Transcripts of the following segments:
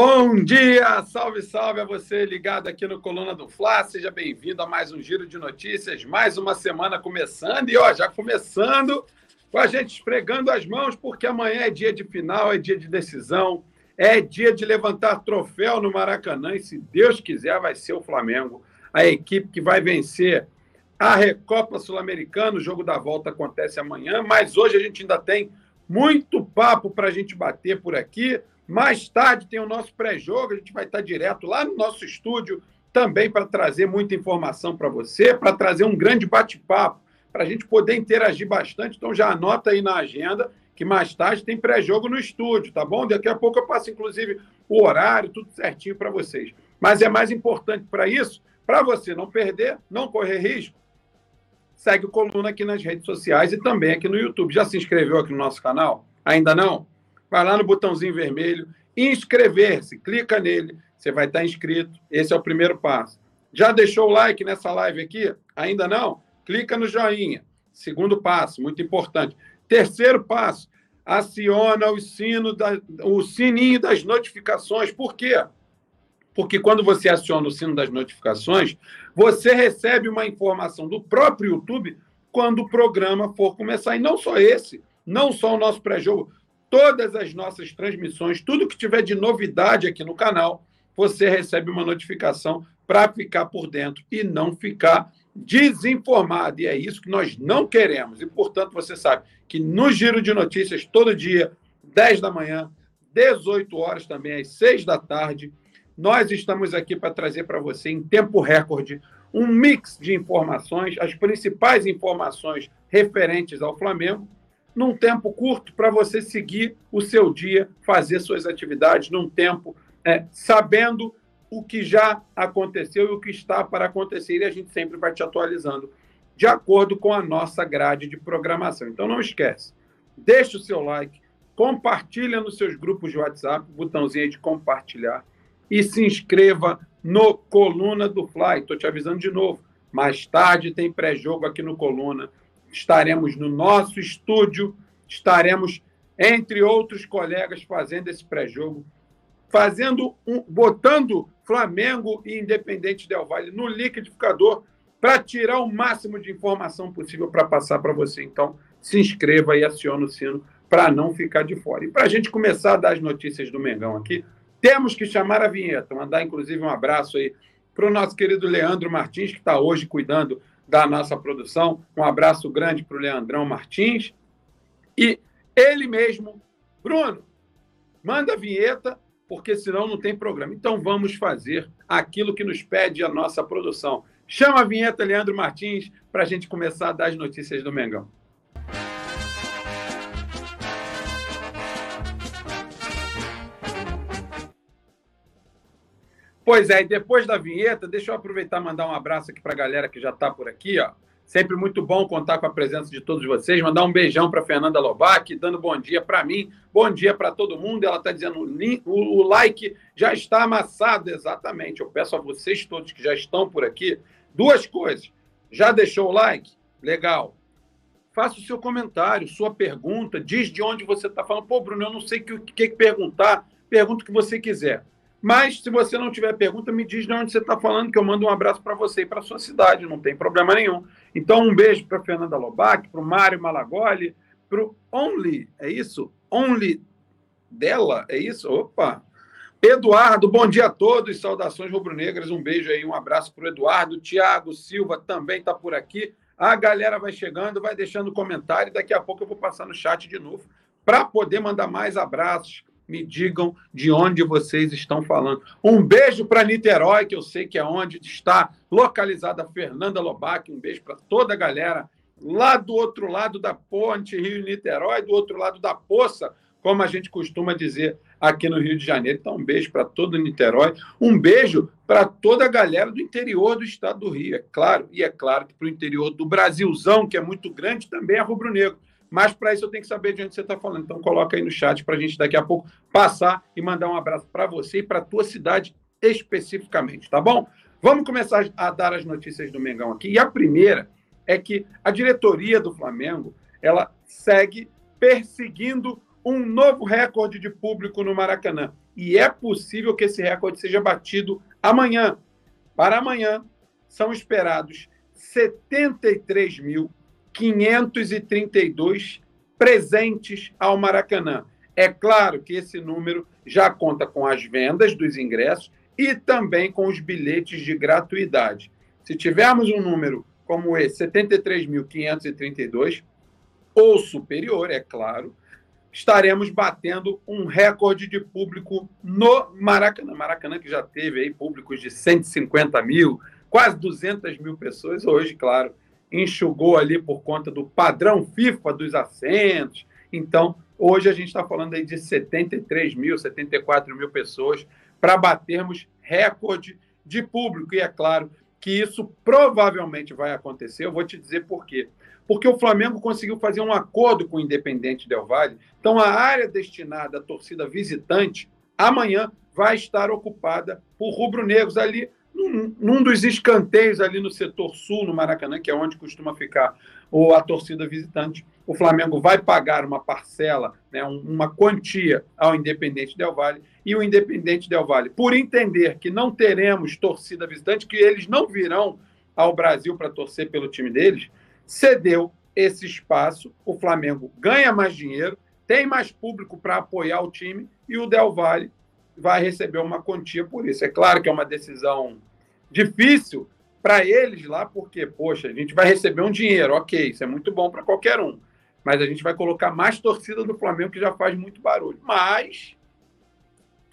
Bom dia, salve, salve a você ligado aqui no Coluna do Fla. Seja bem-vindo a mais um giro de notícias, mais uma semana começando e ó, já começando com a gente esfregando as mãos, porque amanhã é dia de final, é dia de decisão, é dia de levantar troféu no Maracanã e se Deus quiser vai ser o Flamengo, a equipe que vai vencer a Recopa Sul-Americana. O jogo da volta acontece amanhã, mas hoje a gente ainda tem muito papo para a gente bater por aqui. Mais tarde tem o nosso pré-jogo, a gente vai estar direto lá no nosso estúdio também para trazer muita informação para você, para trazer um grande bate-papo, para a gente poder interagir bastante. Então já anota aí na agenda que mais tarde tem pré-jogo no estúdio, tá bom? Daqui a pouco eu passo, inclusive, o horário, tudo certinho para vocês. Mas é mais importante para isso, para você não perder, não correr risco, segue o Coluna aqui nas redes sociais e também aqui no YouTube. Já se inscreveu aqui no nosso canal? Ainda não? Vai lá no botãozinho vermelho, inscrever-se, clica nele, você vai estar inscrito. Esse é o primeiro passo. Já deixou o like nessa live aqui? Ainda não? Clica no joinha. Segundo passo, muito importante. Terceiro passo, aciona o sino da, o sininho das notificações. Por quê? Porque quando você aciona o sino das notificações, você recebe uma informação do próprio YouTube quando o programa for começar. E não só esse, não só o nosso pré-jogo, todas as nossas transmissões, tudo que tiver de novidade aqui no canal, você recebe uma notificação para ficar por dentro e não ficar desinformado. E é isso que nós não queremos. E, portanto, você sabe que no Giro de Notícias, todo dia, 10 da manhã, 18 horas também, às 6 da tarde, nós estamos aqui para trazer para você, em tempo recorde, um mix de informações, as principais informações referentes ao Flamengo, num tempo curto para você seguir o seu dia, fazer suas atividades num tempo é, sabendo o que já aconteceu e o que está para acontecer, e a gente sempre vai te atualizando de acordo com a nossa grade de programação. Então não esquece, deixe o seu like, compartilha nos seus grupos de WhatsApp, botãozinho aí de compartilhar, e se inscreva no Coluna do Fly. Estou te avisando de novo. Mais tarde tem pré-jogo aqui no Coluna estaremos no nosso estúdio, estaremos, entre outros colegas, fazendo esse pré-jogo, fazendo um, botando Flamengo e Independente Del Valle no liquidificador para tirar o máximo de informação possível para passar para você. Então, se inscreva e acione o sino para não ficar de fora. E para a gente começar a dar as notícias do Mengão aqui, temos que chamar a vinheta, mandar inclusive um abraço aí para o nosso querido Leandro Martins, que está hoje cuidando da nossa produção. Um abraço grande para o Leandrão Martins. E ele mesmo, Bruno, manda a vinheta, porque senão não tem programa. Então vamos fazer aquilo que nos pede a nossa produção. Chama a vinheta, Leandro Martins, para a gente começar a dar as notícias do Mengão. Pois é, e depois da vinheta, deixa eu aproveitar e mandar um abraço aqui para a galera que já está por aqui. Ó. Sempre muito bom contar com a presença de todos vocês. Mandar um beijão para Fernanda Lobac, dando bom dia para mim, bom dia para todo mundo. Ela está dizendo o, like já está amassado, exatamente. Eu peço a vocês todos que já estão por aqui duas coisas. Já deixou o like? Legal. Faça o seu comentário, sua pergunta, diz de onde você está falando. Pô, Bruno, eu não sei o que, que, que perguntar. Pergunta o que você quiser. Mas, se você não tiver pergunta, me diz de onde você está falando, que eu mando um abraço para você e para sua cidade, não tem problema nenhum. Então, um beijo para Fernanda Lobac, para o Mário Malagoli, para o Only, é isso? Only dela, é isso? Opa! Eduardo, bom dia a todos, saudações rubro-negras, um beijo aí, um abraço para o Eduardo. Tiago Silva também está por aqui. A galera vai chegando, vai deixando comentário, daqui a pouco eu vou passar no chat de novo para poder mandar mais abraços me digam de onde vocês estão falando. Um beijo para Niterói, que eu sei que é onde está localizada a Fernanda Lobac. Um beijo para toda a galera lá do outro lado da ponte Rio-Niterói, do outro lado da poça, como a gente costuma dizer aqui no Rio de Janeiro. Então, um beijo para todo Niterói. Um beijo para toda a galera do interior do estado do Rio, é claro. E é claro que para o interior do Brasilzão, que é muito grande, também é rubro-negro. Mas para isso eu tenho que saber de onde você está falando. Então coloca aí no chat para a gente daqui a pouco passar e mandar um abraço para você e para a tua cidade especificamente, tá bom? Vamos começar a dar as notícias do Mengão aqui. E a primeira é que a diretoria do Flamengo ela segue perseguindo um novo recorde de público no Maracanã. e é possível que esse recorde seja batido amanhã. Para amanhã, são esperados 73.532 presentes ao Maracanã. É claro que esse número já conta com as vendas dos ingressos e também com os bilhetes de gratuidade. Se tivermos um número como esse, 73.532, ou superior, é claro, estaremos batendo um recorde de público no Maracanã. Maracanã que já teve aí públicos de 150 mil, quase 200 mil pessoas. Hoje, claro, enxugou ali por conta do padrão FIFA dos assentos. Então, hoje a gente está falando aí de 73 mil, 74 mil pessoas para batermos recorde de público. E é claro que isso provavelmente vai acontecer. Eu vou te dizer por quê. Porque o Flamengo conseguiu fazer um acordo com o Independente Del Valle. Então, a área destinada à torcida visitante, amanhã, vai estar ocupada por rubro-negros ali num, num, dos escanteios ali no setor sul, no Maracanã, que é onde costuma ficar ou a torcida visitante. O Flamengo vai pagar uma parcela, né, uma quantia ao Independente Del Valle e o Independente Del Valle, por entender que não teremos torcida visitante, que eles não virão ao Brasil para torcer pelo time deles, cedeu esse espaço. O Flamengo ganha mais dinheiro, tem mais público para apoiar o time e o Del Valle vai receber uma quantia por isso. É claro que é uma decisão difícil para eles lá, porque, poxa, a gente vai receber um dinheiro, ok, isso é muito bom para qualquer um, mas a gente vai colocar mais torcida do Flamengo que já faz muito barulho. Mas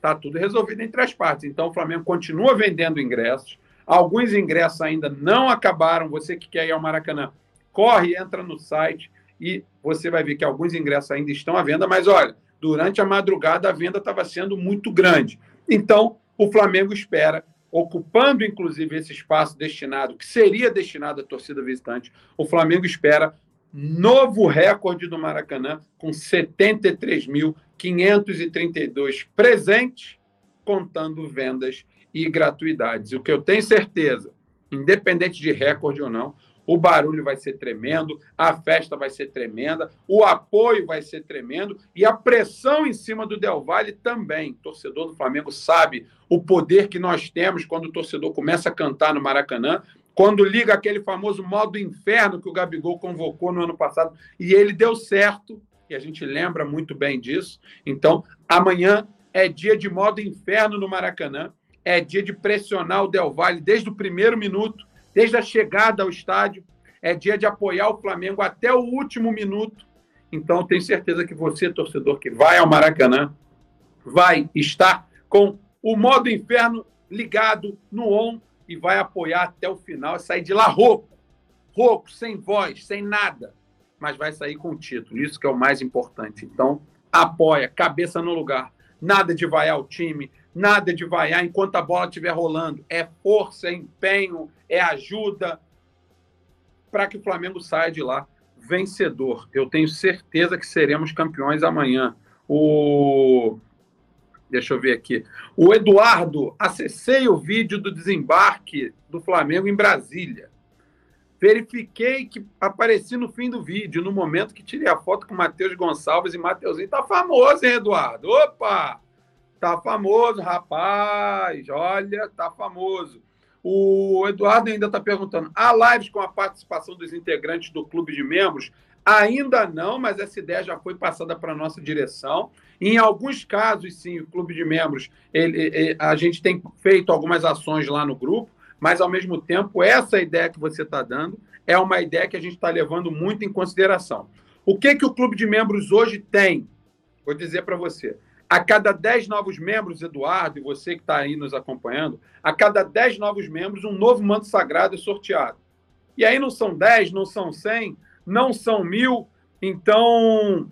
está tudo resolvido entre as partes. Então o Flamengo continua vendendo ingressos. Alguns ingressos ainda não acabaram. Você que quer ir ao Maracanã, corre, entra no site e você vai ver que alguns ingressos ainda estão à venda. Mas olha, durante a madrugada a venda estava sendo muito grande. Então o Flamengo espera ocupando inclusive esse espaço destinado, que seria destinado à torcida visitante, o Flamengo espera novo recorde do Maracanã, com 73.532 presentes, contando vendas e gratuidades. O que eu tenho certeza, independente de recorde ou não, o barulho vai ser tremendo, a festa vai ser tremenda, o apoio vai ser tremendo e a pressão em cima do Del Valle também. O torcedor do Flamengo sabe o poder que nós temos quando o torcedor começa a cantar no Maracanã, quando liga aquele famoso modo inferno que o Gabigol convocou no ano passado e ele deu certo, e a gente lembra muito bem disso. Então, amanhã é dia de modo inferno no Maracanã, é dia de pressionar o Del Valle desde o primeiro minuto desde a chegada ao estádio. É dia de apoiar o Flamengo até o último minuto. Então, tenho certeza que você, torcedor que vai ao Maracanã, vai estar com o modo inferno ligado no on e vai apoiar até o final, sair de lá rouco, rouco, sem voz, sem nada, mas vai sair com o título. Isso que é o mais importante. Então, apoia, cabeça no lugar. Nada de vaiar o time, nada de vaiar enquanto a bola estiver rolando. É força, é empenho, é ajuda para que o Flamengo saia de lá vencedor. Eu tenho certeza que seremos campeões amanhã. O Deixa eu ver aqui. O Eduardo, acessei o vídeo do desembarque do Flamengo em Brasília. Verifiquei que apareci no fim do vídeo, no momento que tirei a foto com Matheus Gonçalves e Mateuzinho. Tá famoso, hein, Eduardo? Opa! Tá famoso, rapaz. Olha, tá famoso. O Eduardo ainda está perguntando: há lives com a participação dos integrantes do clube de membros? Ainda não, mas essa ideia já foi passada para a nossa direção. Em alguns casos, sim, o clube de membros, ele, ele, a gente tem feito algumas ações lá no grupo, mas ao mesmo tempo, essa ideia que você está dando é uma ideia que a gente está levando muito em consideração. O que, que o clube de membros hoje tem? Vou dizer para você. A cada 10 novos membros, Eduardo, e você que está aí nos acompanhando, a cada 10 novos membros, um novo manto sagrado é sorteado. E aí não são 10, não são 100, não são mil, então.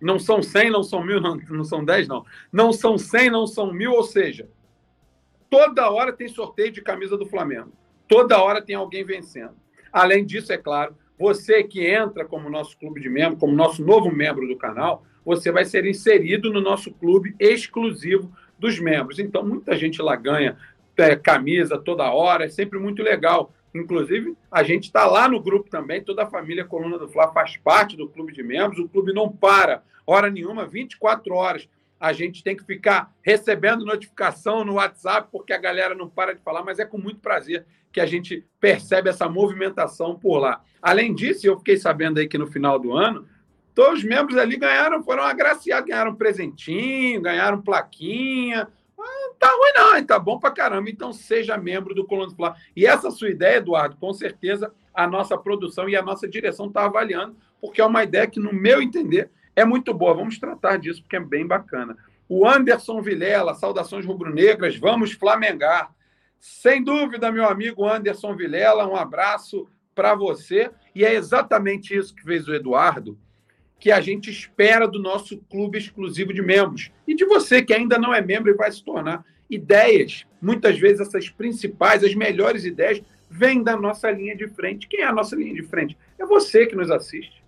Não são 100, não são mil, não, não são 10, não. Não são 100, não são mil, ou seja, toda hora tem sorteio de camisa do Flamengo. Toda hora tem alguém vencendo. Além disso, é claro, você que entra como nosso clube de membro, como nosso novo membro do canal, você vai ser inserido no nosso clube exclusivo dos membros. Então, muita gente lá ganha é, camisa toda hora, é sempre muito legal. Inclusive, a gente está lá no grupo também, toda a família Coluna do Fla faz parte do clube de membros, o clube não para, hora nenhuma, 24 horas. A gente tem que ficar recebendo notificação no WhatsApp, porque a galera não para de falar, mas é com muito prazer que a gente percebe essa movimentação por lá. Além disso, eu fiquei sabendo aí que no final do ano, todos os membros ali ganharam, foram agraciados, ganharam presentinho, ganharam plaquinha. Ah, tá ruim não, tá bom pra caramba. Então seja membro do Coluna do Fla. E essa sua ideia, Eduardo, com certeza a nossa produção e a nossa direção está avaliando, porque é uma ideia que, no meu entender, é muito boa. Vamos tratar disso, porque é bem bacana. O Anderson Vilela, saudações rubro-negras, vamos flamengar. Sem dúvida, meu amigo Anderson Vilela, um abraço para você. E é exatamente isso que fez o Eduardo, que a gente espera do nosso clube exclusivo de membros. E de você que ainda não é membro e vai se tornar. Ideias, muitas vezes essas principais, as melhores ideias, vêm da nossa linha de frente. Quem é a nossa linha de frente? É você que nos assiste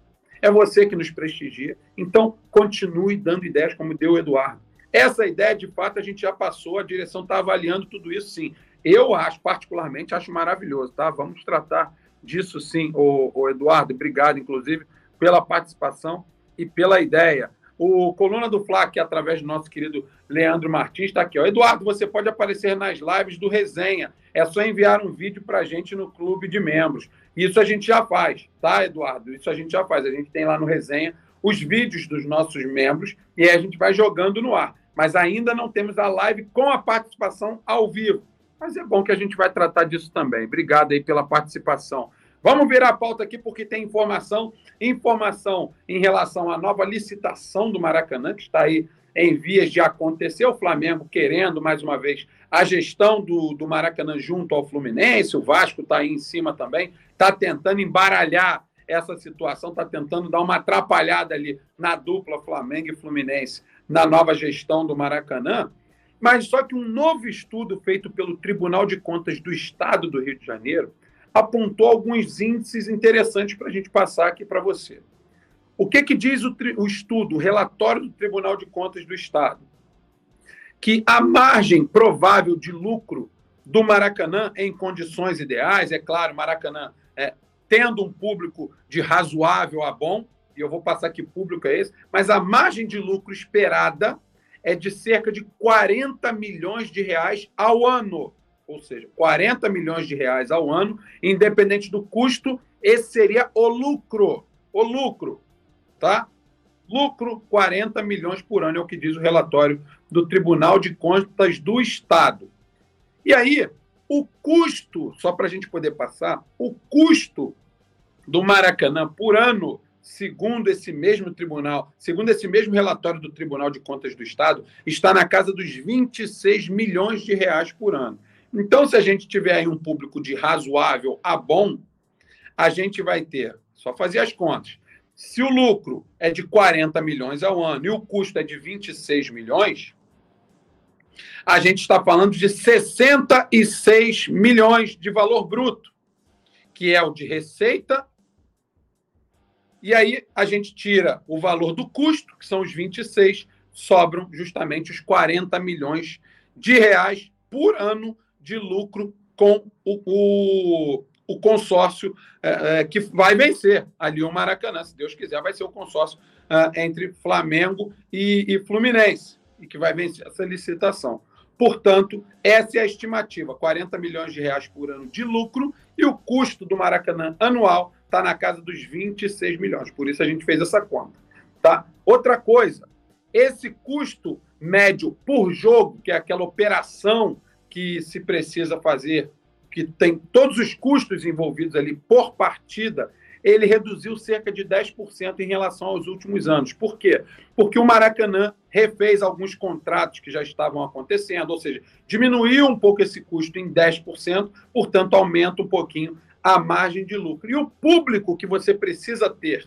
é você que nos prestigia. Então, continue dando ideias como deu o Eduardo. Essa ideia, de fato, a gente já passou, a direção está avaliando tudo isso, sim. Eu acho, particularmente, acho maravilhoso, tá? Vamos tratar disso, sim, o, Eduardo. Obrigado, inclusive, pela participação e pela ideia. O Coluna do Fla, que através do nosso querido Leandro Martins, está aqui. Ó. Eduardo, você pode aparecer nas lives do Resenha. É só enviar um vídeo para a gente no clube de membros. Isso a gente já faz, tá, Eduardo? Isso a gente já faz. A gente tem lá no Resenha os vídeos dos nossos membros e a gente vai jogando no ar. Mas ainda não temos a live com a participação ao vivo. Mas é bom que a gente vai tratar disso também. Obrigado aí pela participação. Vamos virar a pauta aqui porque tem informação, informação em relação à nova licitação do Maracanã, que está aí em vias de acontecer. O Flamengo querendo, mais uma vez, a gestão do, do Maracanã junto ao Fluminense. O Vasco está aí em cima também, está tentando embaralhar essa situação, está tentando dar uma atrapalhada ali na dupla Flamengo e Fluminense na nova gestão do Maracanã. Mas só que um novo estudo feito pelo Tribunal de Contas do Estado do Rio de Janeiro apontou alguns índices interessantes para a gente passar aqui para você. O que, que diz o, o estudo, o relatório do Tribunal de Contas do Estado? Que a margem provável de lucro do Maracanã em condições ideais, é claro, Maracanã é, tendo um público de razoável a bom, e eu vou passar que público é esse, mas a margem de lucro esperada é de cerca de 40 milhões de reais ao ano ou seja, 40 milhões de reais ao ano, independente do custo, esse seria o lucro. O lucro, tá? Lucro 40 milhões por ano é o que diz o relatório do Tribunal de Contas do Estado. E aí, o custo, só para a gente poder passar, o custo do Maracanã por ano, segundo esse mesmo tribunal, segundo esse mesmo relatório do Tribunal de Contas do Estado, está na casa dos 26 milhões de reais por ano. Então, se a gente tiver aí um público de razoável a bom, a gente vai ter, só fazer as contas. Se o lucro é de 40 milhões ao ano e o custo é de 26 milhões, a gente está falando de 66 milhões de valor bruto, que é o de receita. E aí a gente tira o valor do custo, que são os 26, sobram justamente os 40 milhões de reais por ano de lucro com o, o, o consórcio é, é, que vai vencer ali o Maracanã. Se Deus quiser, vai ser o consórcio é, entre Flamengo e, e Fluminense, e que vai vencer essa licitação. Portanto, essa é a estimativa: 40 milhões de reais por ano de lucro e o custo do Maracanã anual está na casa dos 26 milhões. Por isso a gente fez essa conta. Tá? Outra coisa, esse custo médio por jogo, que é aquela operação que se precisa fazer, que tem todos os custos envolvidos ali por partida, ele reduziu cerca de 10% em relação aos últimos anos. Por quê? Porque o Maracanã refez alguns contratos que já estavam acontecendo, ou seja, diminuiu um pouco esse custo em 10%, portanto, aumenta um pouquinho a margem de lucro. E o público que você precisa ter,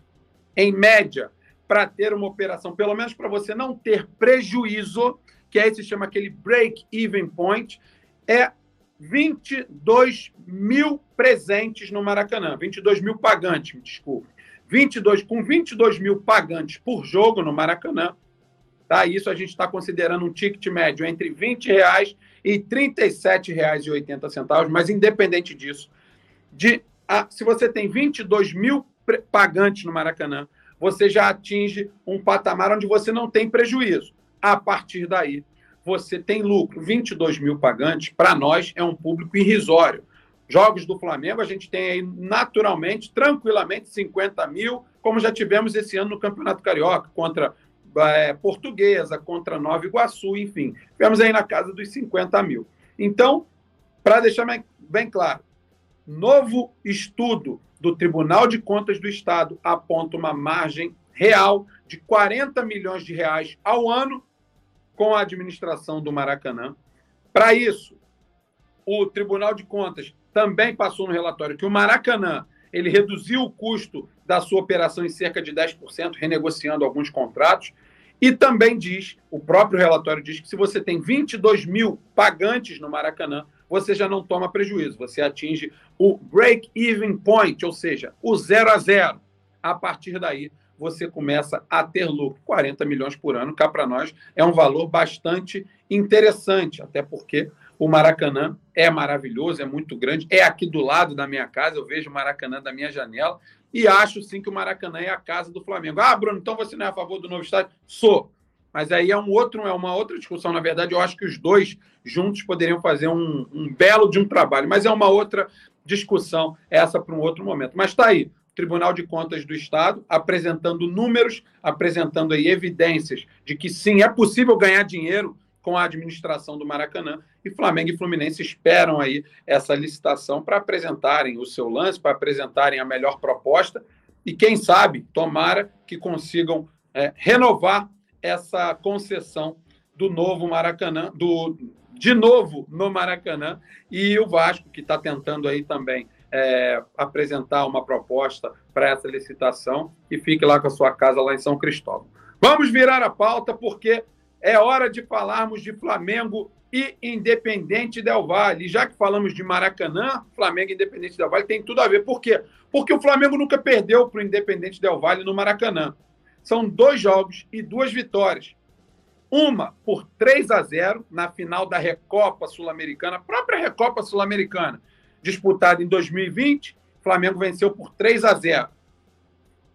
em média, para ter uma operação, pelo menos para você não ter prejuízo, que aí se chama aquele break-even point, é 22 mil presentes no Maracanã, 22 mil pagantes, me desculpe. 22, com 22 mil pagantes por jogo no Maracanã, tá? Isso a gente está considerando um ticket médio entre 20 reais e R$ 37,80, mas independente disso, de, a, se você tem 22 mil pagantes no Maracanã, você já atinge um patamar onde você não tem prejuízo. a partir daí você tem lucro. 22 mil pagantes, para nós, é um público irrisório. Jogos do Flamengo, a gente tem aí naturalmente, tranquilamente, 50 mil, como já tivemos esse ano no Campeonato Carioca, contra é, Portuguesa, contra Nova Iguaçu, enfim. Tivemos aí na casa dos 50 mil. Então, para deixar bem, claro, novo estudo do Tribunal de Contas do Estado aponta uma margem real de 40 milhões de reais ao ano com a administração do Maracanã. Para isso, o Tribunal de Contas também passou no relatório que o Maracanã ele reduziu o custo da sua operação em cerca de 10%, renegociando alguns contratos. E também diz, o próprio relatório diz que se você tem 22 mil pagantes no Maracanã, você já não toma prejuízo, você atinge o break-even point, ou seja, o zero a zero. A partir daí, você começa a ter lucro. 40 milhões por ano, cá para nós, é um valor bastante interessante, até porque o Maracanã é maravilhoso, é muito grande, é aqui do lado da minha casa, eu vejo o Maracanã da minha janela e acho sim que o Maracanã é a casa do Flamengo. Ah, Bruno, então você não é a favor do novo estádio? Sou. Mas aí é um outro, é uma outra discussão. Na verdade, eu acho que os dois juntos poderiam fazer um, um belo de um trabalho, mas é uma outra discussão, essa para um outro momento. Mas está aí. Tribunal de Contas do Estado, apresentando números, apresentando aí evidências de que sim, é possível ganhar dinheiro com a administração do Maracanã. E Flamengo e Fluminense esperam aí essa licitação para apresentarem o seu lance, para apresentarem a melhor proposta. E quem sabe, tomara que consigam é, renovar essa concessão do novo Maracanã, do de novo no Maracanã, e o Vasco, que está tentando aí também é, apresentar uma proposta para essa licitação e fique lá com a sua casa lá em São Cristóvão. Vamos virar a pauta porque é hora de falarmos de Flamengo e Independente Del Valle. já que falamos de Maracanã, Flamengo e Independente Del Valle tem tudo a ver. Por quê? Porque o Flamengo nunca perdeu para o Independente Del Valle no Maracanã. São dois jogos e duas vitórias. Uma por 3 a 0 na final da Recopa Sul-Americana, própria Recopa Sul-Americana, disputada em 2020, o Flamengo venceu por 3 a 0.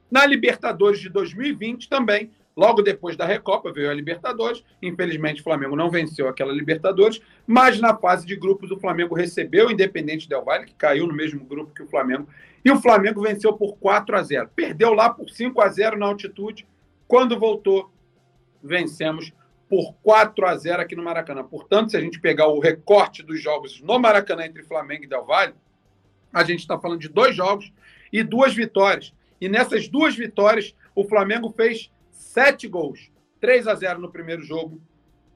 Na Libertadores de 2020 também, logo depois da Recopa, veio a Libertadores. Infelizmente, o Flamengo não venceu aquela Libertadores, mas na fase de grupos, o Flamengo recebeu o Independente Del Valle, que caiu no mesmo grupo que o Flamengo, e o Flamengo venceu por 4 a 0. Perdeu lá por 5 a 0 na altitude. Quando voltou, vencemos por 4 a 0 aqui no Maracanã. Portanto, se a gente pegar o recorte dos jogos no Maracanã entre Flamengo e Del Valle, a gente está falando de dois jogos e duas vitórias. E nessas duas vitórias, o Flamengo fez sete gols. 3 a 0 no primeiro jogo,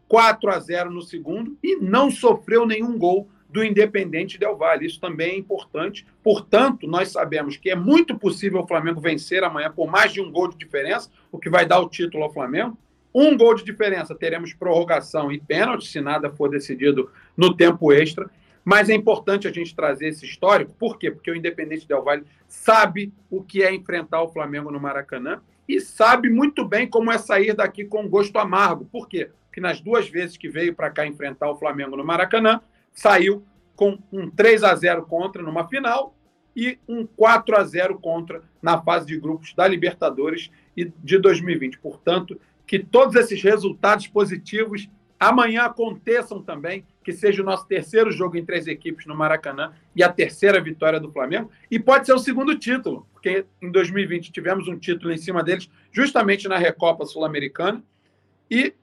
4 a 0 no segundo e não sofreu nenhum gol do Independente Del Valle. Isso também é importante. Portanto, nós sabemos que é muito possível o Flamengo vencer amanhã por mais de um gol de diferença, o que vai dar o título ao Flamengo. Um gol de diferença, teremos prorrogação e pênalti, se nada for decidido no tempo extra. Mas é importante a gente trazer esse histórico, por quê? Porque o Independente Del Valle sabe o que é enfrentar o Flamengo no Maracanã e sabe muito bem como é sair daqui com gosto amargo. Por quê? Porque nas duas vezes que veio para cá enfrentar o Flamengo no Maracanã, saiu com um 3 a 0 contra numa final e um 4 a 0 contra na fase de grupos da Libertadores de 2020. Portanto, que todos esses resultados positivos amanhã aconteçam também, que seja o nosso terceiro jogo em três equipes no Maracanã e a terceira vitória do Flamengo. E pode ser o segundo título, porque em 2020 tivemos um título em cima deles, justamente na Recopa Sul-Americana. E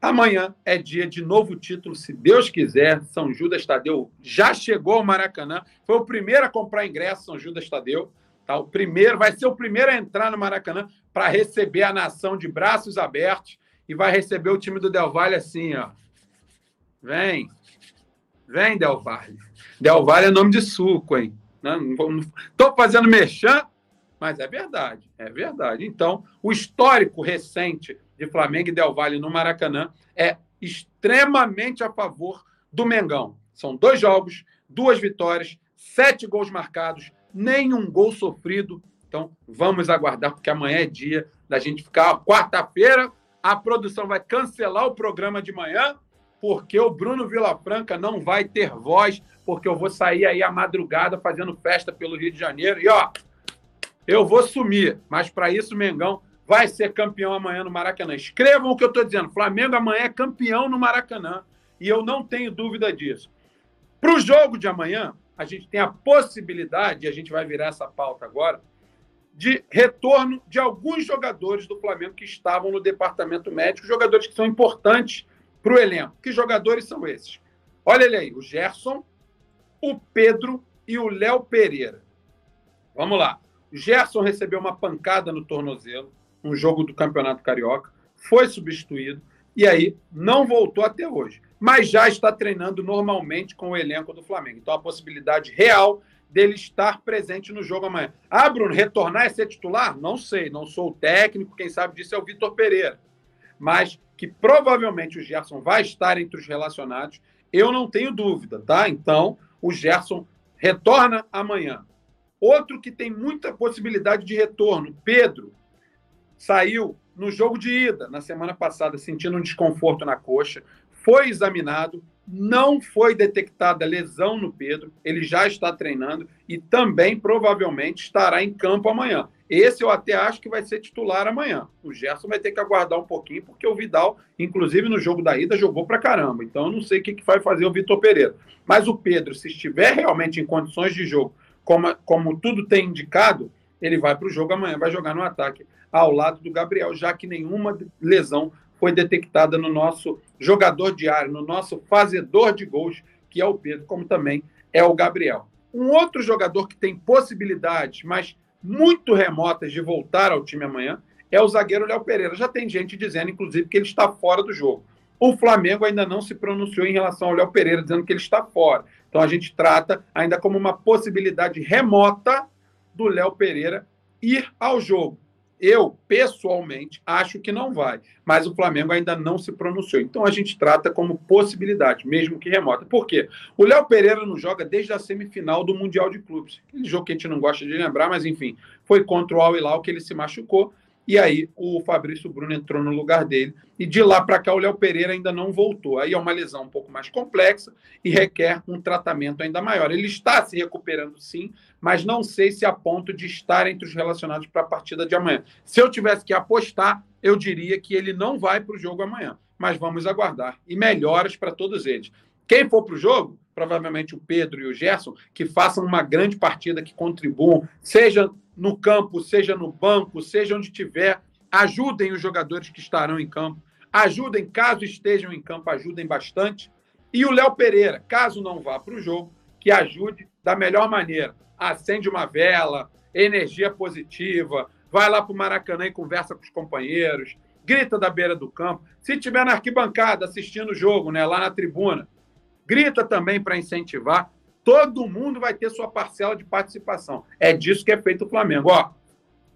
amanhã é dia de novo título, se Deus quiser. São Judas Tadeu já chegou ao Maracanã, foi o primeiro a comprar ingresso, São Judas Tadeu. Tá? O primeiro, vai ser o primeiro a entrar no Maracanã para receber a nação de braços abertos e vai receber o time do Del Valle assim, ó. Vem. Vem, Del Valle. Del Valle é nome de suco, hein? Não estou fazendo mexã, mas é verdade, é verdade. Então, o histórico recente de Flamengo e Del Valle no Maracanã é extremamente a favor do Mengão. São dois jogos, duas vitórias, sete gols marcados, nenhum gol sofrido. Então, vamos aguardar, porque amanhã é dia da gente ficar. Quarta-feira, a produção vai cancelar o programa de manhã, porque o Bruno Vilafranca não vai ter voz, porque eu vou sair aí à madrugada fazendo festa pelo Rio de Janeiro. E, ó, eu vou sumir, mas para isso Mengão vai ser campeão amanhã no Maracanã. Escrevam o que eu estou dizendo. Flamengo amanhã é campeão no Maracanã. E eu não tenho dúvida disso. Para o jogo de amanhã, a gente tem a possibilidade, e a gente vai virar essa pauta agora, de retorno de alguns jogadores do Flamengo que estavam no departamento médico, jogadores que são importantes para o elenco. Que jogadores são esses? Olha ele aí, o Gerson, o Pedro e o Léo Pereira. Vamos lá. O Gerson recebeu uma pancada no tornozelo, um jogo do Campeonato Carioca, foi substituído e aí não voltou até hoje. Mas já está treinando normalmente com o elenco do Flamengo. Então a possibilidade real dele estar presente no jogo amanhã. Ah, Bruno, retornar e ser titular? Não sei, não sou o técnico, quem sabe disso é o Vitor Pereira. Mas que provavelmente o Gerson vai estar entre os relacionados, eu não tenho dúvida, tá? Então, o Gerson retorna amanhã. Outro que tem muita possibilidade de retorno, Pedro, saiu no jogo de ida na semana passada sentindo um desconforto na coxa, foi examinado, não foi detectada lesão no Pedro, ele já está treinando e também provavelmente estará em campo amanhã. Esse eu até acho que vai ser titular amanhã. O Gerson vai ter que aguardar um pouquinho, porque o Vidal, inclusive no jogo da ida, jogou pra caramba. Então eu não sei o que, que vai fazer o Vitor Pereira. Mas o Pedro, se estiver realmente em condições de jogo, como, como tudo tem indicado, ele vai para o jogo amanhã, vai jogar no ataque ao lado do Gabriel, já que nenhuma lesão foi detectada no nosso jogador diário, no nosso fazedor de gols, que é o Pedro, como também é o Gabriel. Um outro jogador que tem possibilidades, mas muito remotas de voltar ao time amanhã, é o zagueiro Léo Pereira. Já tem gente dizendo, inclusive, que ele está fora do jogo. O Flamengo ainda não se pronunciou em relação ao Léo Pereira, dizendo que ele está fora. Então a gente trata ainda como uma possibilidade remota do Léo Pereira ir ao jogo. Eu, pessoalmente, acho que não vai, mas o Flamengo ainda não se pronunciou. Então a gente trata como possibilidade, mesmo que remota. Por quê? O Léo Pereira não joga desde a semifinal do Mundial de Clubes. Aquele jogo que a gente não gosta de lembrar, mas enfim, foi contra o Al Hilal que ele se machucou e aí o Fabrício Bruno entrou no lugar dele. E de lá para cá o Léo Pereira ainda não voltou. Aí é uma lesão um pouco mais complexa e requer um tratamento ainda maior. Ele está se recuperando sim, mas não sei se a ponto de estar entre os relacionados para a partida de amanhã. Se eu tivesse que apostar, eu diria que ele não vai para o jogo amanhã. Mas vamos aguardar. E melhoras para todos eles. Quem for para o jogo, provavelmente o Pedro e o Gerson, que façam uma grande partida, que contribuam, seja no campo, seja no banco, seja onde tiver, ajudem os jogadores que estarão em campo, ajudem, caso estejam em campo, ajudem bastante. E o Léo Pereira, caso não vá para o jogo, que ajude da melhor maneira. Acende uma vela, energia positiva, vai lá para o Maracanã e conversa com os companheiros, grita da beira do campo. Se tiver na arquibancada assistindo o jogo, né, lá na tribuna, grita também para incentivar. Todo mundo vai ter sua parcela de participação. É disso que é feito o Flamengo. Ó,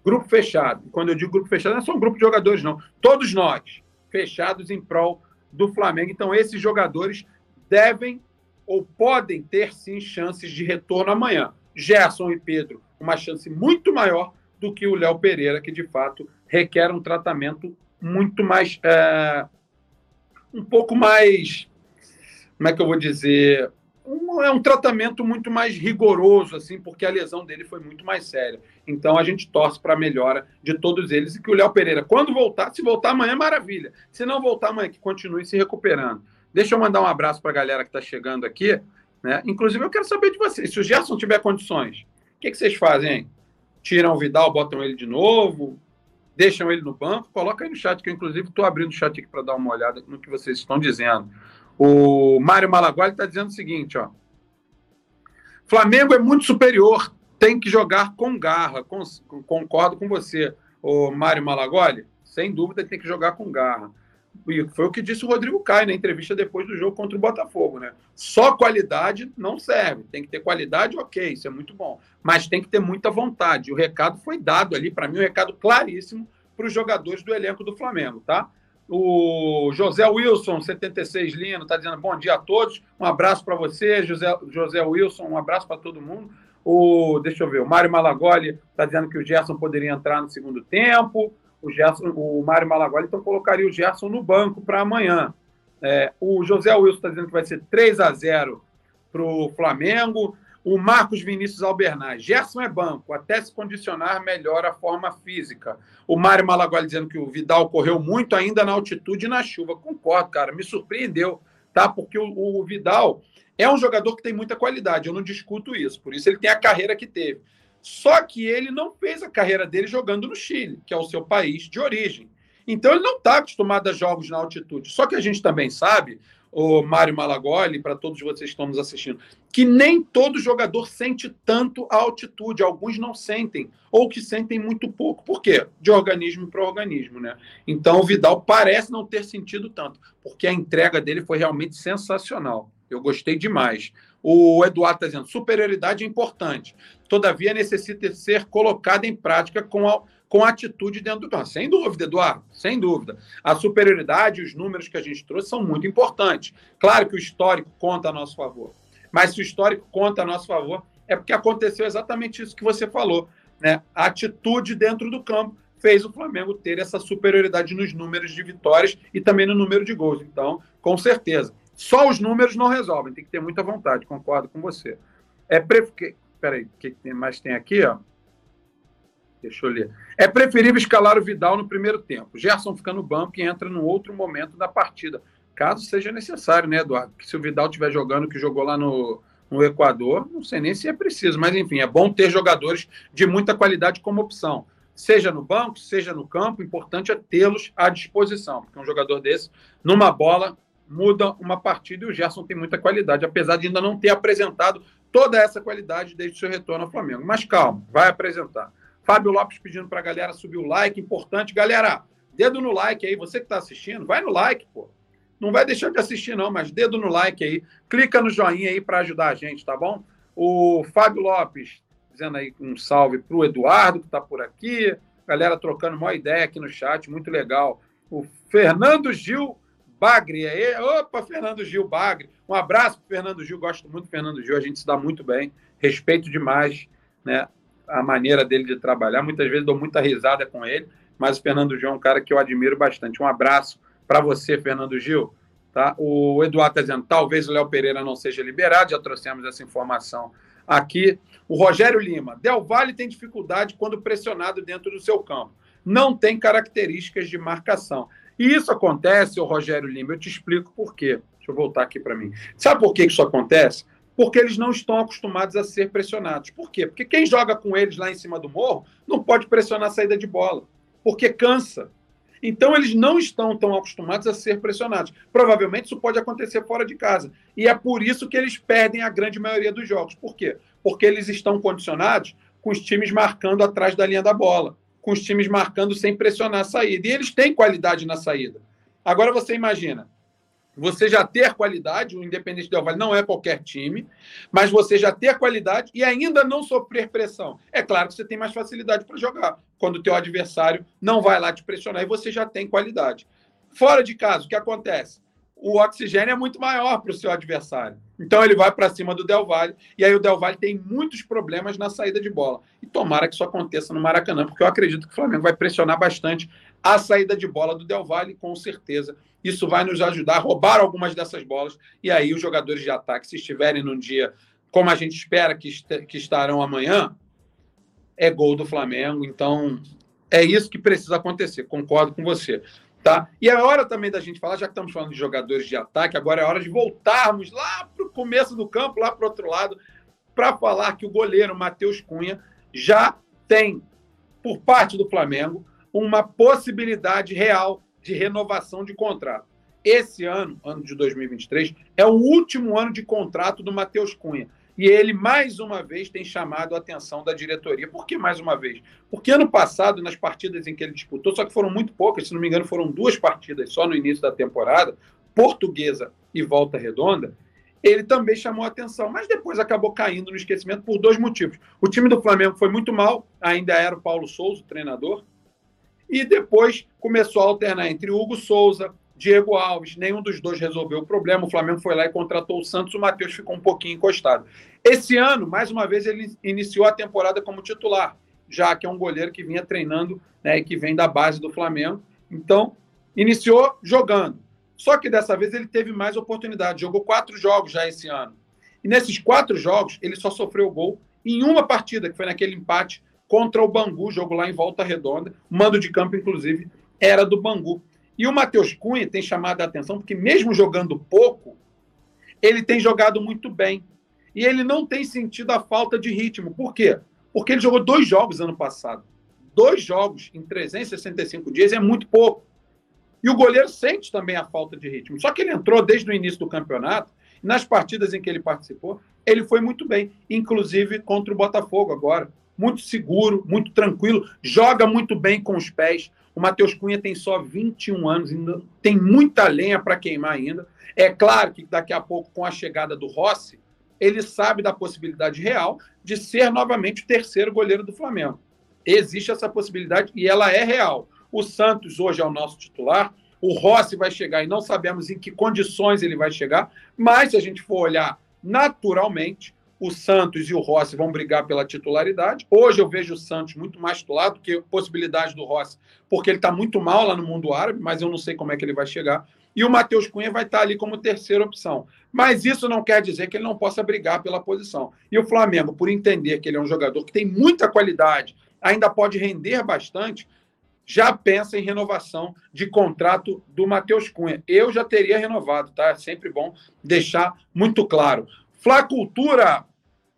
grupo fechado. Quando eu digo grupo fechado, não é só um grupo de jogadores, não. Todos nós, fechados em prol do Flamengo. Então, esses jogadores devem ou podem ter, sim, chances de retorno amanhã. Gerson e Pedro, uma chance muito maior do que o Léo Pereira, que de fato requer um tratamento muito mais. É, um pouco mais. Como é que eu vou dizer? Um, é um tratamento muito mais rigoroso, assim, porque a lesão dele foi muito mais séria. Então a gente torce para a melhora de todos eles e que o Léo Pereira, quando voltar, se voltar amanhã, maravilha. Se não voltar amanhã, que continue se recuperando. Deixa eu mandar um abraço para a galera que está chegando aqui. Né? Inclusive, eu quero saber de vocês. Se o Gerson tiver condições, o que, que vocês fazem? Tiram o Vidal, botam ele de novo, deixam ele no banco, coloca aí no chat, que eu, inclusive, estou abrindo o chat aqui para dar uma olhada no que vocês estão dizendo. O Mário Malaguali está dizendo o seguinte, ó. Flamengo é muito superior, tem que jogar com garra. Concordo com você, o Mário Malagoli. Sem dúvida, tem que jogar com garra. E foi o que disse o Rodrigo Caio na entrevista depois do jogo contra o Botafogo, né? Só qualidade não serve. Tem que ter qualidade, ok, isso é muito bom. Mas tem que ter muita vontade. O recado foi dado ali, para mim, um recado claríssimo para os jogadores do elenco do Flamengo, tá? O José Wilson, 76 Lino, está dizendo bom dia a todos. Um abraço para você, José, José Wilson, um abraço para todo mundo. O, deixa eu ver, o Mário Malagoli está dizendo que o Gerson poderia entrar no segundo tempo. O, Gerson, o Mário Malagoli então colocaria o Gerson no banco para amanhã. É, o José Wilson está dizendo que vai ser 3 a 0 para o Flamengo. O Marcos Vinícius Albernaz. Gerson é banco. Até se condicionar, melhora a forma física. O Mário Malagoli dizendo que o Vidal correu muito ainda na altitude e na chuva. Concordo, cara. Me surpreendeu, tá? Porque o, o Vidal é um jogador que tem muita qualidade. Eu não discuto isso. Por isso ele tem a carreira que teve. Só que ele não fez a carreira dele jogando no Chile, que é o seu país de origem. Então ele não está acostumado a jogos na altitude. Só que a gente também sabe, o Mário Malagoli, para todos vocês que estão nos assistindo, que nem todo jogador sente tanto a altitude. Alguns não sentem, ou que sentem muito pouco. Por quê? De organismo para organismo, né? Então o Vidal parece não ter sentido tanto, porque a entrega dele foi realmente sensacional. Eu gostei demais. O Eduardo está dizendo: superioridade é importante, todavia necessita ser colocada em prática com, a, com atitude dentro do campo. Sem dúvida, Eduardo, sem dúvida. A superioridade e os números que a gente trouxe são muito importantes. Claro que o histórico conta a nosso favor, mas se o histórico conta a nosso favor, é porque aconteceu exatamente isso que você falou. Né? A atitude dentro do campo fez o Flamengo ter essa superioridade nos números de vitórias e também no número de gols. Então, com certeza. Só os números não resolvem, tem que ter muita vontade, concordo com você. É pre... Peraí, o que mais tem aqui? Ó? Deixa eu ler. É preferível escalar o Vidal no primeiro tempo. Gerson fica no banco e entra num outro momento da partida, caso seja necessário, né, Eduardo? Porque se o Vidal estiver jogando que jogou lá no, no Equador, não sei nem se é preciso, mas enfim, é bom ter jogadores de muita qualidade como opção. Seja no banco, seja no campo, o importante é tê-los à disposição, porque um jogador desse, numa bola, muda uma partida e o Gerson tem muita qualidade, apesar de ainda não ter apresentado toda essa qualidade desde o seu retorno ao Flamengo. Mas calma, vai apresentar. Fábio Lopes pedindo para a galera subir o like, importante. Galera, dedo no like aí, você que está assistindo, vai no like, pô. Não vai deixar de assistir, não, mas dedo no like aí. Clica no joinha aí para ajudar a gente, tá bom? O Fábio Lopes dizendo aí um salve para o Eduardo, que está por aqui. Galera trocando uma ideia aqui no chat, muito legal. O Fernando Gil Bagre aí. Opa, Fernando Gil Bagre. Um abraço para Fernando Gil, gosto muito do Fernando Gil, a gente se dá muito bem, respeito demais né, a maneira dele de trabalhar. Muitas vezes dou muita risada com ele, mas o Fernando Gil é um cara que eu admiro bastante. Um abraço para você, Fernando Gil. Tá? O Eduardo está dizendo, talvez o Léo Pereira não seja liberado, já trouxemos essa informação aqui. O Rogério Lima, Del Valle tem dificuldade quando pressionado dentro do seu campo. Não tem características de marcação. E isso acontece, o Rogério Lima, eu te explico por quê. Deixa eu voltar aqui para mim. Sabe por que isso acontece? Porque eles não estão acostumados a ser pressionados. Por quê? Porque quem joga com eles lá em cima do morro não pode pressionar a saída de bola, porque cansa. Então, eles não estão tão acostumados a ser pressionados. Provavelmente isso pode acontecer fora de casa. E é por isso que eles perdem a grande maioria dos jogos. Por quê? Porque eles estão condicionados com os times marcando atrás da linha da bola com os times marcando sem pressionar a saída. E eles têm qualidade na saída. Agora você imagina, você já ter qualidade, o Independente Del Vale não é qualquer time, mas você já ter qualidade e ainda não sofrer pressão. É claro que você tem mais facilidade para jogar, quando o teu adversário não vai lá te pressionar e você já tem qualidade. Fora de casa, o que acontece? o oxigênio é muito maior para o seu adversário. Então ele vai para cima do Del Valle, e aí o Del Valle tem muitos problemas na saída de bola. E tomara que isso aconteça no Maracanã, porque eu acredito que o Flamengo vai pressionar bastante a saída de bola do Del Valle, com certeza. Isso vai nos ajudar a roubar algumas dessas bolas, e aí os jogadores de ataque, se estiverem num dia como a gente espera que, est que estarão amanhã, é gol do Flamengo. Então é isso que precisa acontecer, concordo com você. Tá? E é hora também da gente falar, já que estamos falando de jogadores de ataque, agora é hora de voltarmos lá começo do campo, lá para o outro lado, para falar que o goleiro Matheus Cunha já tem, por parte do Flamengo, uma possibilidade real de renovação de contrato. Esse ano, ano de 2023, é o último ano de contrato do Matheus Cunha. E ele, mais uma vez, tem chamado a atenção da diretoria. Por que mais uma vez? Porque ano passado, nas partidas em que ele disputou, só que foram muito poucas, se não me engano, foram duas partidas só no início da temporada, Portuguesa e Volta Redonda, ele também chamou a atenção, mas depois acabou caindo no esquecimento por dois motivos. O time do Flamengo foi muito mal, ainda era o Paulo Souza, o treinador, e depois começou a alternar entre Hugo Souza, Diego Alves, nenhum dos dois resolveu o problema. O Flamengo foi lá e contratou o Santos, o Matheus ficou um pouquinho encostado. Esse ano, mais uma vez, ele iniciou a temporada como titular, já que é um goleiro que vinha treinando né, e que vem da base do Flamengo. Então, iniciou jogando. Só que dessa vez ele teve mais oportunidade, jogou quatro jogos já esse ano. E nesses quatro jogos, ele só sofreu gol em uma partida, que foi naquele empate contra o Bangu, jogo lá em Volta Redonda. O mando de campo, inclusive, era do Bangu. E o Matheus Cunha tem chamado a atenção, porque mesmo jogando pouco, ele tem jogado muito bem. E ele não tem sentido a falta de ritmo. Por quê? Porque ele jogou dois jogos ano passado. Dois jogos em 365 dias é muito pouco. E o goleiro sente também a falta de ritmo. Só que ele entrou desde o início do campeonato, nas partidas em que ele participou, ele foi muito bem, inclusive contra o Botafogo agora. Muito seguro, muito tranquilo, joga muito bem com os pés. O Matheus Cunha tem só 21 anos, ainda tem muita lenha para queimar ainda. É claro que daqui a pouco, com a chegada do Rossi, ele sabe da possibilidade real de ser novamente o terceiro goleiro do Flamengo. Existe essa possibilidade e ela é real. O Santos hoje é o nosso titular. O Rossi vai chegar e não sabemos em que condições ele vai chegar, mas se a gente for olhar naturalmente, o Santos e o Rossi vão brigar pela titularidade. Hoje eu vejo o Santos muito mais titular do que possibilidade do Rossi, porque ele está muito mal lá no mundo árabe, mas eu não sei como é que ele vai chegar. E o Matheus Cunha vai estar tá ali como terceira opção. Mas isso não quer dizer que ele não possa brigar pela posição. E o Flamengo, por entender que ele é um jogador que tem muita qualidade, ainda pode render bastante, já pensa em renovação de contrato do Matheus Cunha. Eu já teria renovado, tá? É sempre bom deixar muito claro. Flá Cultura,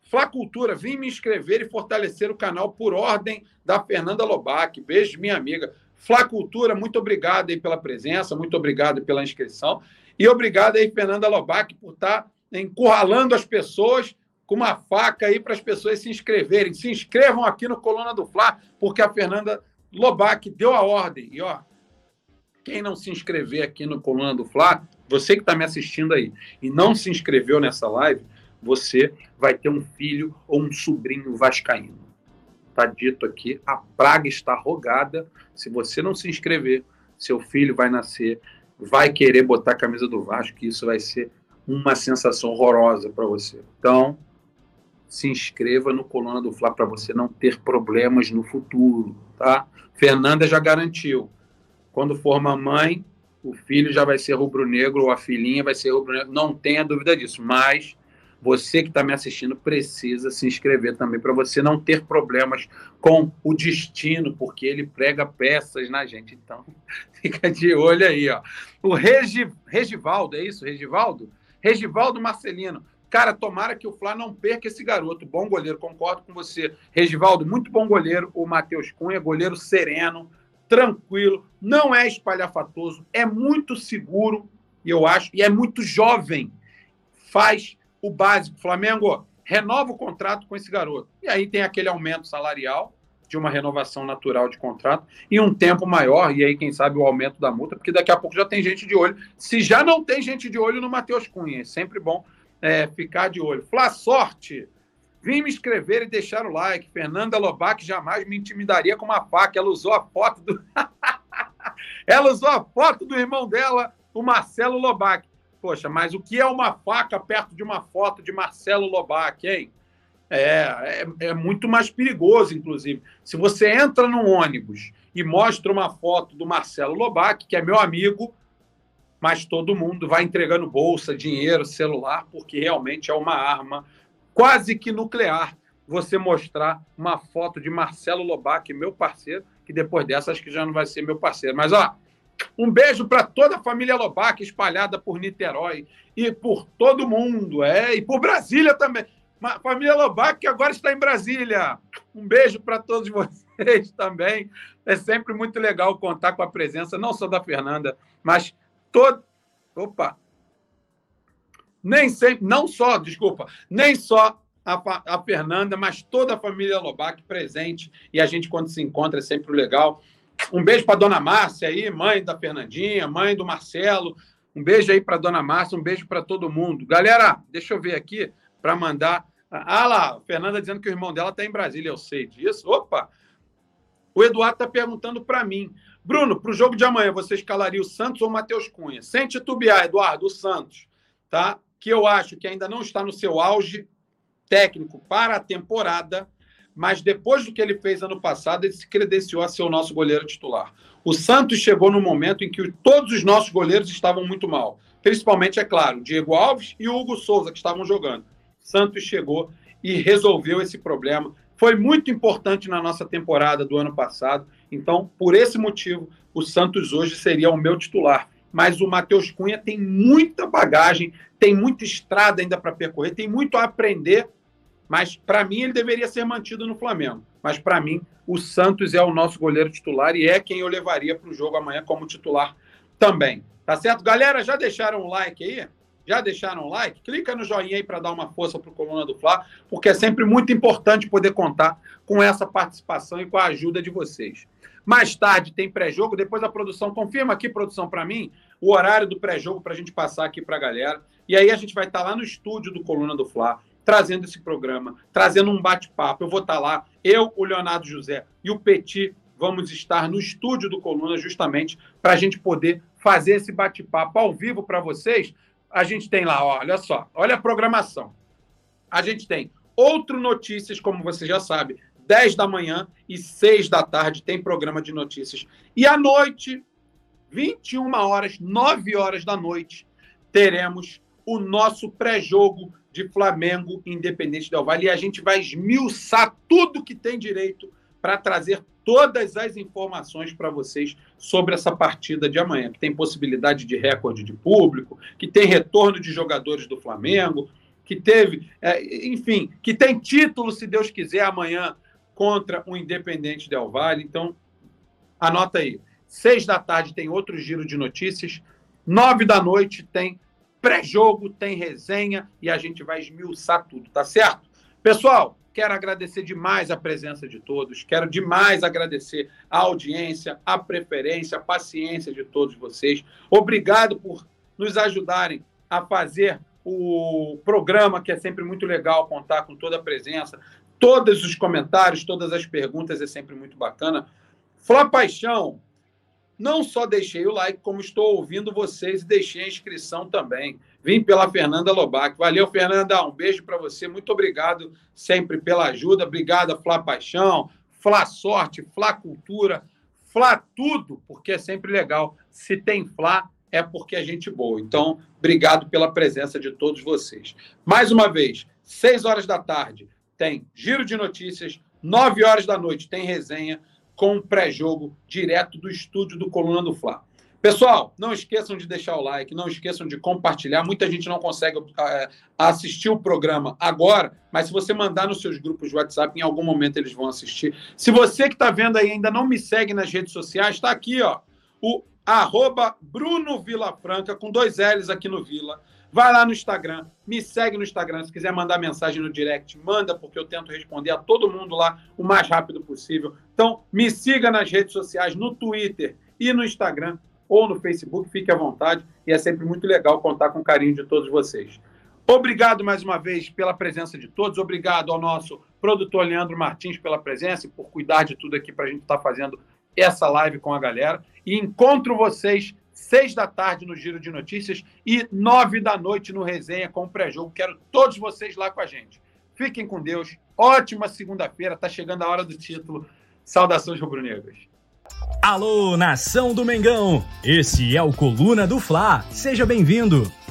Flá Cultura, vim me inscrever e fortalecer o canal por ordem da Fernanda Lobac. Beijo, minha amiga. Flá Cultura, muito obrigado aí pela presença, muito obrigado pela inscrição. E obrigado aí, Fernanda Lobac, por estar tá encurralando as pessoas com uma faca aí para as pessoas se inscreverem. Se inscrevam aqui no Coluna do Fla, porque a Fernanda Lobac deu a ordem. E, ó, quem não se inscrever aqui no Coluna do Fla, você que está me assistindo aí e não se inscreveu nessa live, você vai ter um filho ou um sobrinho vascaíno. Está dito aqui, a praga está rogada. Se você não se inscrever, seu filho vai nascer, vai querer botar a camisa do Vasco, e isso vai ser uma sensação horrorosa para você. Então, se inscreva no Coluna do Fla para você não ter problemas no futuro, tá? Fernanda já garantiu. Quando for mamãe, o filho já vai ser rubro-negro ou a filhinha vai ser rubro-negro. Não tenha dúvida disso. Mas você que está me assistindo precisa se inscrever também para você não ter problemas com o destino, porque ele prega peças na gente. Então, fica de olho aí, ó. O Regi, Regivaldo, é isso? Regivaldo? Regivaldo Marcelino. Cara, tomara que o Flá não perca esse garoto. Bom goleiro, concordo com você. Regivaldo, muito bom goleiro. O Matheus Cunha, goleiro sereno, tranquilo, não é espalhafatoso, é muito seguro, eu acho, e é muito jovem. Faz o básico. Flamengo, renova o contrato com esse garoto. E aí tem aquele aumento salarial de uma renovação natural de contrato e um tempo maior, e aí, quem sabe, o aumento da multa, porque daqui a pouco já tem gente de olho. Se já não tem gente de olho no Matheus Cunha, é sempre bom é, ficar de olho. Flá sorte! Vim me inscrever e deixar o like. Fernanda Lobac jamais me intimidaria com uma faca. Ela usou a foto do. Ela usou a foto do irmão dela, o Marcelo Lobac. Poxa, mas o que é uma faca perto de uma foto de Marcelo Lobac, hein? É, é, é, muito mais perigoso, inclusive. Se você entra num ônibus e mostra uma foto do Marcelo Lobac, que é meu amigo, mas todo mundo vai entregando bolsa, dinheiro, celular, porque realmente é uma arma quase que nuclear você mostrar uma foto de Marcelo Lobac, meu parceiro, que depois dessa acho que já não vai ser meu parceiro. Mas, ó, um beijo para toda a família Lobac espalhada por Niterói e por todo mundo, é, e por Brasília também. Família Lobac que agora está em Brasília. Um beijo para todos vocês também. É sempre muito legal contar com a presença não só da Fernanda, mas todo. Opa! Nem sempre, não só, desculpa, nem só a, a Fernanda, mas toda a família Lobac presente. E a gente, quando se encontra, é sempre legal. Um beijo para dona Márcia aí, mãe da Fernandinha, mãe do Marcelo. Um beijo aí para dona Márcia, um beijo para todo mundo. Galera, deixa eu ver aqui para mandar. Ah lá, Fernanda dizendo que o irmão dela está em Brasília, eu sei disso. Opa! O Eduardo está perguntando para mim. Bruno, para o jogo de amanhã, você escalaria o Santos ou o Matheus Cunha? Sem titubear, Eduardo, o Santos, tá? Que eu acho que ainda não está no seu auge técnico para a temporada, mas depois do que ele fez ano passado, ele se credenciou a ser o nosso goleiro titular. O Santos chegou no momento em que todos os nossos goleiros estavam muito mal. Principalmente, é claro, Diego Alves e Hugo Souza, que estavam jogando. Santos chegou e resolveu esse problema. Foi muito importante na nossa temporada do ano passado. Então, por esse motivo, o Santos hoje seria o meu titular. Mas o Matheus Cunha tem muita bagagem, tem muita estrada ainda para percorrer, tem muito a aprender. Mas, para mim, ele deveria ser mantido no Flamengo. Mas, para mim, o Santos é o nosso goleiro titular e é quem eu levaria para o jogo amanhã como titular também. Tá certo? Galera, já deixaram o like aí? Já deixaram o like? Clica no joinha aí para dar uma força para o Coluna do Fla, porque é sempre muito importante poder contar com essa participação e com a ajuda de vocês. Mais tarde tem pré-jogo, depois a produção confirma aqui, produção, para mim, o horário do pré-jogo para a gente passar aqui para a galera. E aí a gente vai estar tá lá no estúdio do Coluna do Fla, trazendo esse programa, trazendo um bate-papo. Eu vou estar tá lá, eu, o Leonardo José e o Petit vamos estar no estúdio do Coluna justamente para a gente poder fazer esse bate-papo ao vivo para vocês. A gente tem lá, olha só, olha a programação. A gente tem outro notícias, como você já sabe, 10 da manhã e 6 da tarde tem programa de notícias. E à noite, 21 horas, 9 horas da noite, teremos o nosso pré-jogo de Flamengo Independente Del Vale. E a gente vai esmiuçar tudo que tem direito para trazer todas as informações para vocês sobre essa partida de amanhã, que tem possibilidade de recorde de público, que tem retorno de jogadores do Flamengo, que teve, é, enfim, que tem título, se Deus quiser, amanhã contra o Independente Del Valle. Então, anota aí. Seis da tarde tem outro giro de notícias. Nove da noite tem pré-jogo, tem resenha e a gente vai esmiuçar tudo, tá certo? Pessoal, quero agradecer demais a presença de todos, quero demais agradecer a audiência, a preferência, a paciência de todos vocês. Obrigado por nos ajudarem a fazer o programa, que é sempre muito legal contar com toda a presença todos os comentários, todas as perguntas, é sempre muito bacana. Flá Paixão, não só deixei o like, como estou ouvindo vocês e deixei a inscrição também. Vim pela Fernanda Lobac. Valeu, Fernanda. Um beijo para você. Muito obrigado sempre pela ajuda. Obrigada, Flá Paixão, Flá Sorte, Flá Cultura, Flá tudo, porque é sempre legal. Se tem Flá, é porque é gente boa. Então, obrigado pela presença de todos vocês. Mais uma vez, seis horas da tarde, tem giro de notícias, 9 horas da noite tem resenha com pré-jogo direto do estúdio do Coluna do Fla. Pessoal, não esqueçam de deixar o like, não esqueçam de compartilhar. Muita gente não consegue é, assistir o programa agora, mas se você mandar nos seus grupos de WhatsApp, em algum momento eles vão assistir. Se você que está vendo aí ainda não me segue nas redes sociais, está aqui, ó, o arroba Bruno Vila Franca, com dois L's aqui no Vila. Vai lá no Instagram, me segue no Instagram. Se quiser mandar mensagem no direct, manda, porque eu tento responder a todo mundo lá o mais rápido possível. Então, me siga nas redes sociais, no Twitter e no Instagram ou no Facebook, fique à vontade. E é sempre muito legal contar com o carinho de todos vocês. Obrigado mais uma vez pela presença de todos. Obrigado ao nosso produtor Leandro Martins pela presença e por cuidar de tudo aqui para a gente estar tá fazendo essa live com a galera. E encontro vocês seis da tarde no Giro de Notícias e nove da noite no Resenha com o pré-jogo. Quero todos vocês lá com a gente. Fiquem com Deus. Ótima segunda-feira. Está chegando a hora do título. Saudações rubro-negras. Alô, nação do Mengão! Esse é o Coluna do Fla. Seja bem-vindo